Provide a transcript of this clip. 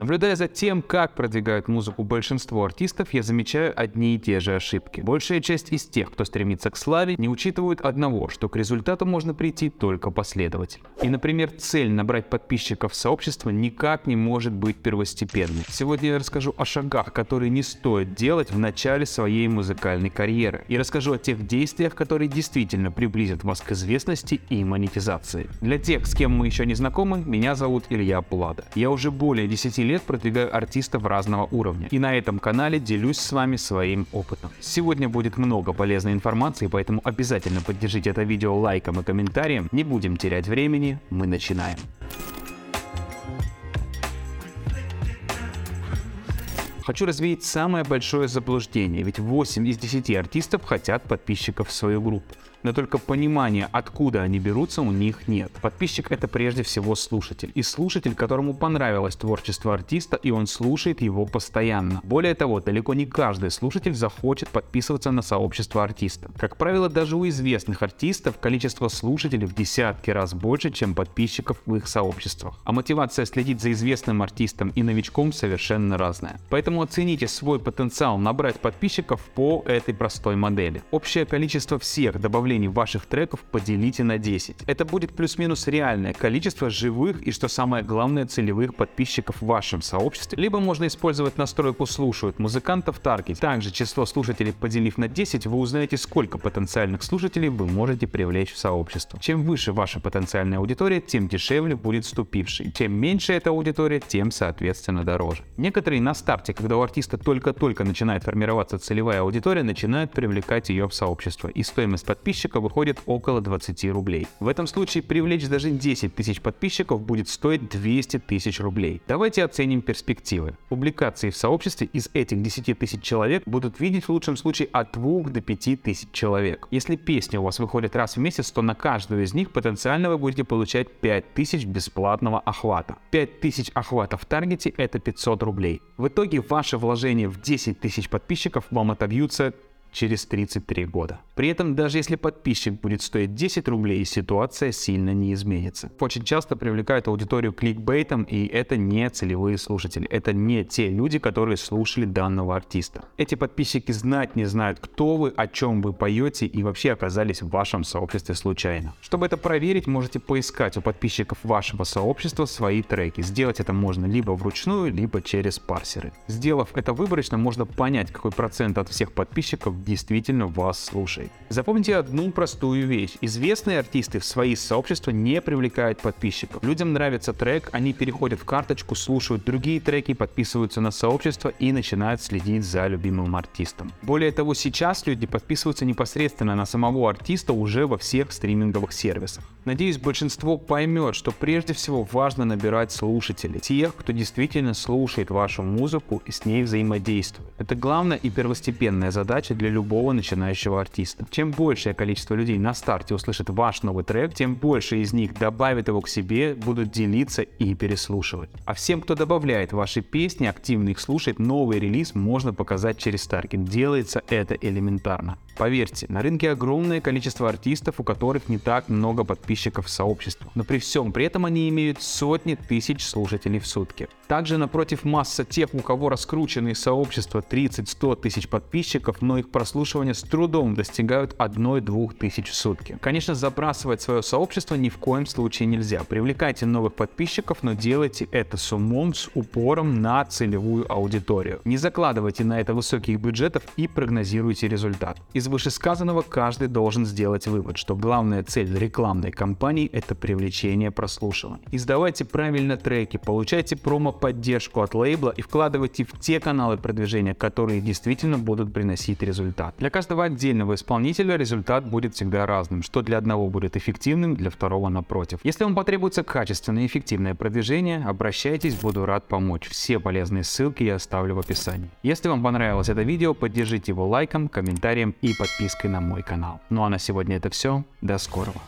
Наблюдая за тем, как продвигают музыку большинство артистов, я замечаю одни и те же ошибки. Большая часть из тех, кто стремится к славе, не учитывают одного, что к результату можно прийти только последовательно. И, например, цель набрать подписчиков в сообщество никак не может быть первостепенной. Сегодня я расскажу о шагах, которые не стоит делать в начале своей музыкальной карьеры. И расскажу о тех действиях, которые действительно приблизят вас к известности и монетизации. Для тех, с кем мы еще не знакомы, меня зовут Илья Пулада. Я уже более 10 лет продвигаю артистов разного уровня. И на этом канале делюсь с вами своим опытом. Сегодня будет много полезной информации, поэтому обязательно поддержите это видео лайком и комментарием. Не будем терять времени, мы начинаем. Хочу развеять самое большое заблуждение, ведь 8 из 10 артистов хотят подписчиков в свою группу но только понимания, откуда они берутся, у них нет. Подписчик это прежде всего слушатель. И слушатель, которому понравилось творчество артиста, и он слушает его постоянно. Более того, далеко не каждый слушатель захочет подписываться на сообщество артиста. Как правило, даже у известных артистов количество слушателей в десятки раз больше, чем подписчиков в их сообществах. А мотивация следить за известным артистом и новичком совершенно разная. Поэтому оцените свой потенциал набрать подписчиков по этой простой модели. Общее количество всех добавлений добавлений ваших треков поделите на 10. Это будет плюс-минус реальное количество живых и, что самое главное, целевых подписчиков в вашем сообществе. Либо можно использовать настройку «Слушают музыкантов» Target. Также число слушателей поделив на 10, вы узнаете, сколько потенциальных слушателей вы можете привлечь в сообщество. Чем выше ваша потенциальная аудитория, тем дешевле будет вступивший. Чем меньше эта аудитория, тем соответственно дороже. Некоторые на старте, когда у артиста только-только начинает формироваться целевая аудитория, начинают привлекать ее в сообщество. И стоимость подписчиков подписчика выходит около 20 рублей. В этом случае привлечь даже 10 тысяч подписчиков будет стоить 200 тысяч рублей. Давайте оценим перспективы. Публикации в сообществе из этих 10 тысяч человек будут видеть в лучшем случае от 2 до 5 тысяч человек. Если песни у вас выходят раз в месяц, то на каждую из них потенциально вы будете получать 5 тысяч бесплатного охвата. 5 тысяч охвата в таргете это 500 рублей. В итоге ваше вложение в 10 тысяч подписчиков вам отобьются через 33 года. При этом даже если подписчик будет стоить 10 рублей, ситуация сильно не изменится. Очень часто привлекают аудиторию кликбейтом, и это не целевые слушатели. Это не те люди, которые слушали данного артиста. Эти подписчики знать не знают, кто вы, о чем вы поете и вообще оказались в вашем сообществе случайно. Чтобы это проверить, можете поискать у подписчиков вашего сообщества свои треки. Сделать это можно либо вручную, либо через парсеры. Сделав это выборочно, можно понять, какой процент от всех подписчиков действительно вас слушает. Запомните одну простую вещь. Известные артисты в свои сообщества не привлекают подписчиков. Людям нравится трек, они переходят в карточку, слушают другие треки, подписываются на сообщество и начинают следить за любимым артистом. Более того, сейчас люди подписываются непосредственно на самого артиста уже во всех стриминговых сервисах. Надеюсь, большинство поймет, что прежде всего важно набирать слушателей, тех, кто действительно слушает вашу музыку и с ней взаимодействует. Это главная и первостепенная задача для любого начинающего артиста. Чем большее количество людей на старте услышит ваш новый трек, тем больше из них добавит его к себе, будут делиться и переслушивать. А всем, кто добавляет ваши песни, активно их слушает, новый релиз можно показать через Таргет. Делается это элементарно. Поверьте, на рынке огромное количество артистов, у которых не так много подписчиков в сообществах, но при всем при этом они имеют сотни тысяч слушателей в сутки. Также напротив масса тех, у кого раскрученные сообщества 30-100 тысяч подписчиков, но их прослушивания с трудом достигают 1-2 тысяч в сутки. Конечно, забрасывать свое сообщество ни в коем случае нельзя. Привлекайте новых подписчиков, но делайте это с умом, с упором на целевую аудиторию. Не закладывайте на это высоких бюджетов и прогнозируйте результат. Из вышесказанного каждый должен сделать вывод, что главная цель рекламной кампании – это привлечение прослушивания. Издавайте правильно треки, получайте промо-поддержку от лейбла и вкладывайте в те каналы продвижения, которые действительно будут приносить результат. Для каждого отдельного исполнителя результат будет всегда разным, что для одного будет эффективным, для второго напротив. Если вам потребуется качественное и эффективное продвижение, обращайтесь, буду рад помочь. Все полезные ссылки я оставлю в описании. Если вам понравилось это видео, поддержите его лайком, комментарием и подпиской на мой канал. Ну а на сегодня это все. До скорого.